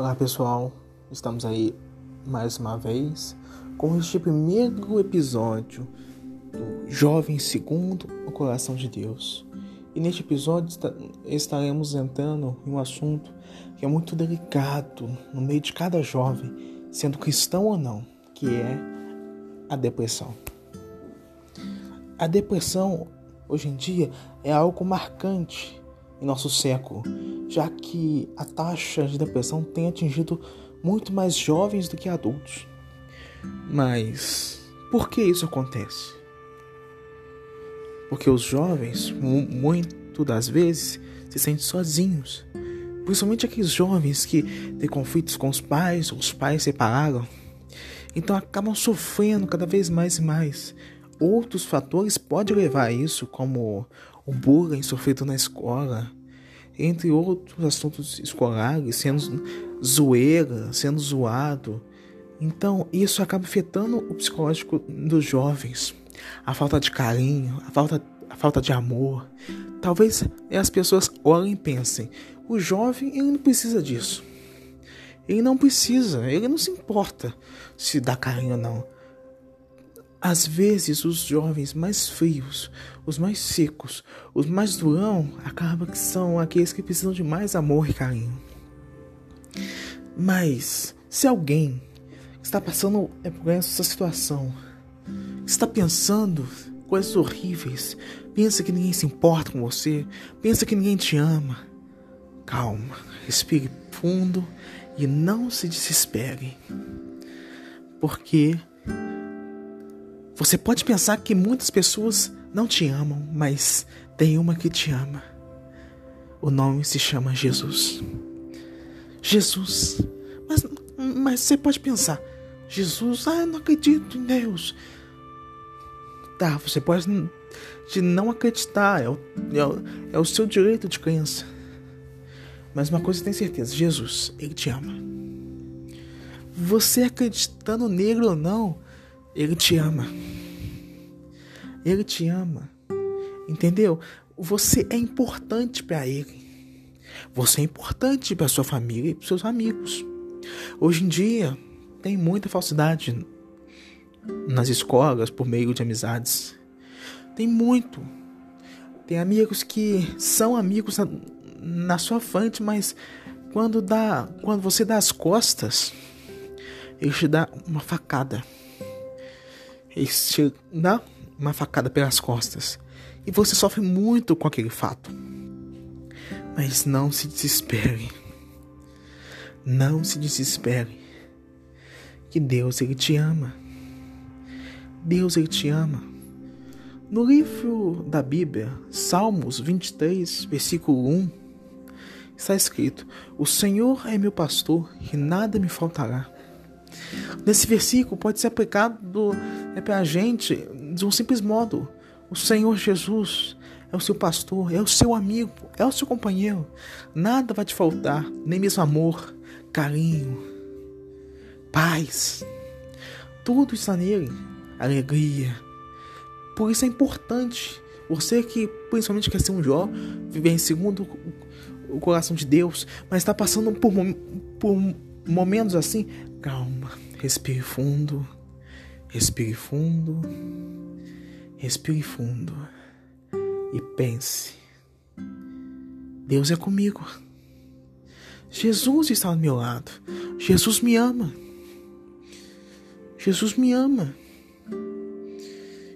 Olá pessoal, estamos aí mais uma vez com este primeiro episódio do Jovem Segundo o Coração de Deus. E neste episódio estaremos entrando em um assunto que é muito delicado no meio de cada jovem, sendo cristão ou não, que é a depressão. A depressão hoje em dia é algo marcante em nosso século, já que a taxa de depressão tem atingido muito mais jovens do que adultos. Mas por que isso acontece? Porque os jovens, muito das vezes, se sentem sozinhos. Principalmente aqueles jovens que têm conflitos com os pais, os pais separaram. Então acabam sofrendo cada vez mais e mais. Outros fatores podem levar a isso, como o bullying sofrido na escola, entre outros assuntos escolares, sendo zoeira, sendo zoado. Então, isso acaba afetando o psicológico dos jovens. A falta de carinho, a falta, a falta de amor. Talvez as pessoas olhem e pensem: o jovem ele não precisa disso. Ele não precisa, ele não se importa se dá carinho ou não. Às vezes, os jovens mais frios, os mais secos, os mais durão, acabam que são aqueles que precisam de mais amor e carinho. Mas, se alguém está passando por essa situação, está pensando coisas horríveis, pensa que ninguém se importa com você, pensa que ninguém te ama, calma, respire fundo e não se desespere. Porque você pode pensar que muitas pessoas não te amam, mas tem uma que te ama. O nome se chama Jesus. Jesus. Mas, mas você pode pensar, Jesus, ah, eu não acredito em Deus. Tá, você pode de não acreditar, é o, é, o, é o seu direito de crença. Mas uma coisa tem certeza, Jesus, Ele te ama. Você acreditando nele ou não, Ele te ama. Ele te ama. Entendeu? Você é importante para ele. Você é importante para sua família e para seus amigos. Hoje em dia tem muita falsidade nas escolas por meio de amizades. Tem muito. Tem amigos que são amigos na, na sua frente, mas quando dá, quando você dá as costas, ele te dá uma facada. Ele te dá uma facada pelas costas e você sofre muito com aquele fato. Mas não se desespere. Não se desespere. Que Deus ele te ama. Deus ele te ama. No livro da Bíblia, Salmos 23, versículo 1, está escrito: O Senhor é meu pastor e nada me faltará. Nesse versículo pode ser aplicado é para a gente de um simples modo. O Senhor Jesus é o seu pastor, é o seu amigo, é o seu companheiro. Nada vai te faltar, nem mesmo amor, carinho, paz. Tudo está nele, alegria. Por isso é importante você que principalmente quer ser um Jó, viver segundo o coração de Deus, mas está passando por, por momentos assim, calma, respire fundo, respire fundo, respire fundo e pense: Deus é comigo. Jesus está ao meu lado. Jesus me ama. Jesus me ama.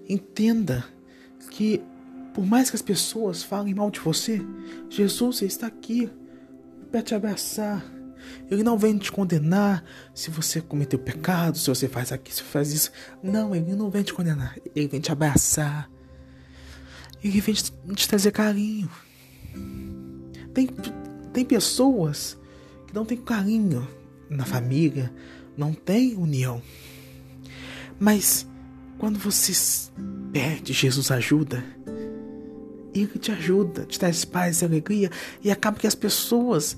Entenda que, por mais que as pessoas falem mal de você, Jesus está aqui para te abraçar ele não vem te condenar se você cometeu pecado, se você faz aqui, se você faz isso. Não, ele não vem te condenar. Ele vem te abraçar. Ele vem te, te trazer carinho. Tem, tem pessoas que não têm carinho na família, não tem união. Mas quando você pede, Jesus ajuda. Ele te ajuda, te traz paz e alegria. E acaba que as pessoas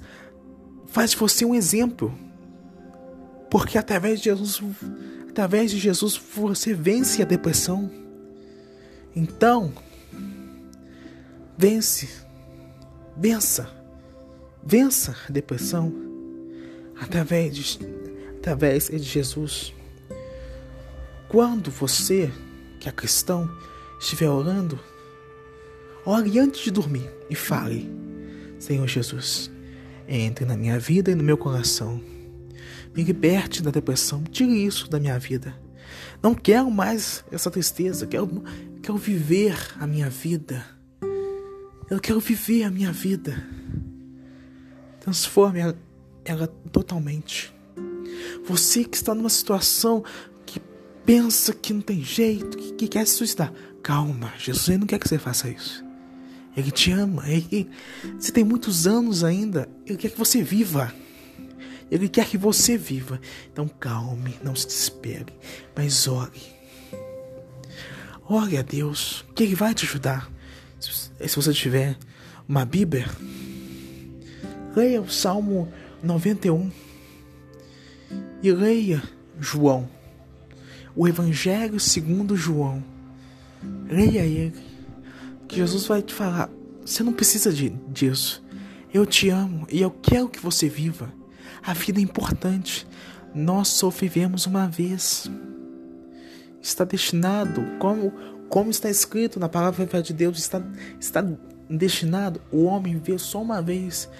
faz você um exemplo. Porque através de Jesus, através de Jesus você vence a depressão. Então, vence. Vença. Vença a depressão. através de, através de Jesus. Quando você, que é cristão, estiver orando, ore antes de dormir e fale: Senhor Jesus, entre na minha vida e no meu coração. Me liberte da depressão, tire isso da minha vida. Não quero mais essa tristeza, quero, quero viver a minha vida. Eu quero viver a minha vida. Transforme ela, ela totalmente. Você que está numa situação que pensa que não tem jeito, que, que quer se suicidar, calma, Jesus não quer que você faça isso. Ele te ama, ele, você tem muitos anos ainda, ele quer que você viva. Ele quer que você viva. Então calme, não se desespere, mas ore. Ore a Deus, que Ele vai te ajudar. Se você tiver uma Bíblia, leia o Salmo 91 e leia João, o Evangelho segundo João. Leia ele, Jesus vai te falar: você não precisa de, disso. Eu te amo e eu quero que você viva. A vida é importante. Nós só vivemos uma vez. Está destinado, como, como está escrito na palavra de Deus, está, está destinado o homem viver só uma vez,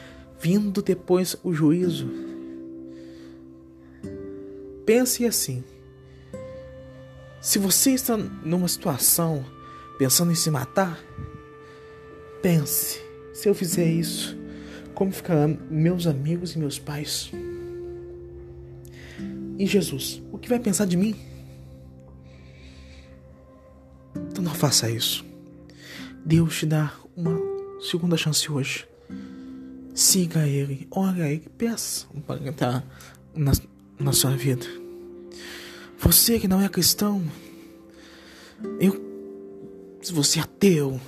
vindo depois o juízo. Pense assim. Se você está numa situação pensando em se matar, pense: se eu fizer isso, como ficarão meus amigos e meus pais? E Jesus, o que vai pensar de mim? Então não faça isso. Deus te dá uma segunda chance hoje. Siga Ele, ore a Ele, peça para entrar na, na sua vida. Você que não é cristão, eu, se você é ateu,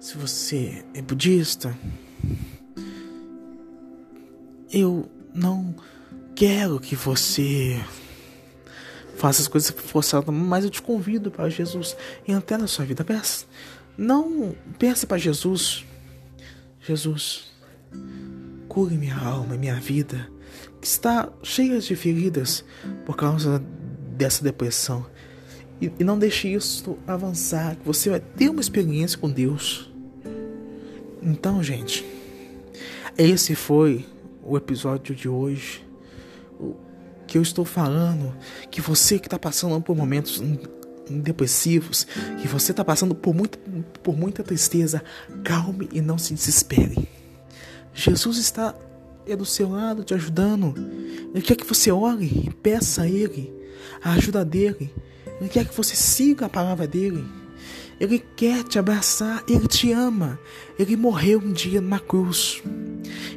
se você é budista, eu não quero que você faça as coisas forçadas, mas eu te convido para Jesus entrar na sua vida. Peça, não peça para Jesus, Jesus, cure minha alma minha vida, que está cheia de feridas por causa dessa depressão. E, e não deixe isso avançar, você vai ter uma experiência com Deus. Então, gente, esse foi o episódio de hoje, que eu estou falando, que você que está passando por momentos depressivos, que você está passando por muita, por muita tristeza, calme e não se desespere. Jesus está é do seu lado, te ajudando. Ele quer que você ore e peça a Ele a ajuda dele. Ele quer que você siga a palavra dele. Ele quer te abraçar, ele te ama. Ele morreu um dia numa cruz.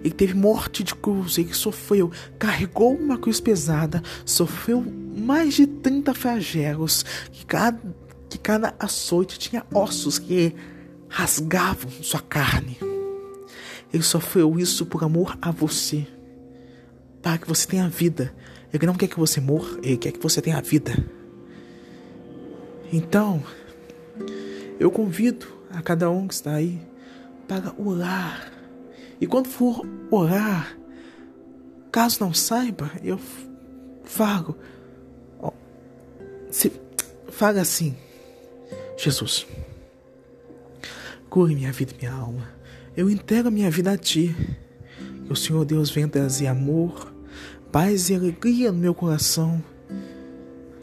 Ele teve morte de cruz, ele sofreu, carregou uma cruz pesada, sofreu mais de 30 flagelos, que cada, que cada açoite tinha ossos que rasgavam sua carne. Ele sofreu isso por amor a você, para que você tenha vida. Ele não quer que você morra, ele quer que você tenha vida. Então, eu convido a cada um que está aí para orar. E quando for orar, caso não saiba, eu falo. Se, fala assim: Jesus, cure minha vida e minha alma. Eu entrego a minha vida a Ti. Que o Senhor Deus venha trazer amor, paz e alegria no meu coração.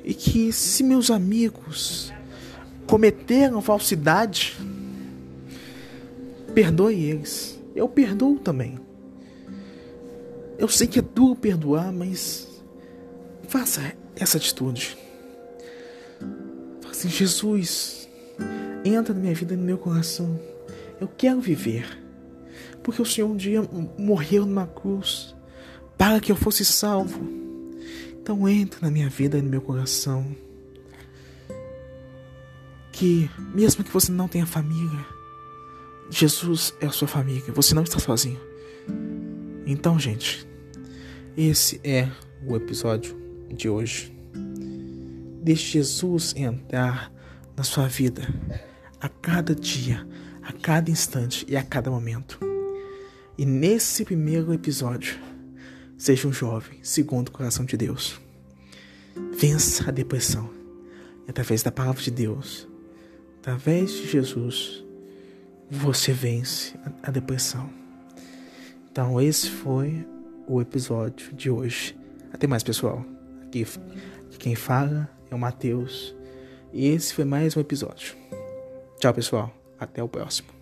E que se meus amigos cometeram falsidade, perdoe eles. Eu perdoo também. Eu sei que é duro perdoar, mas faça essa atitude. Fala assim, Jesus, entra na minha vida e no meu coração. Eu quero viver. Porque o Senhor um dia morreu numa cruz para que eu fosse salvo. Então entra na minha vida e no meu coração que, mesmo que você não tenha família, Jesus é a sua família, você não está sozinho. Então, gente, esse é o episódio de hoje. Deixe Jesus entrar na sua vida a cada dia, a cada instante e a cada momento. E nesse primeiro episódio, Seja um jovem, segundo o coração de Deus. Vença a depressão. E através da palavra de Deus, através de Jesus, você vence a depressão. Então, esse foi o episódio de hoje. Até mais, pessoal. Aqui, quem fala é o Matheus. E esse foi mais um episódio. Tchau, pessoal. Até o próximo.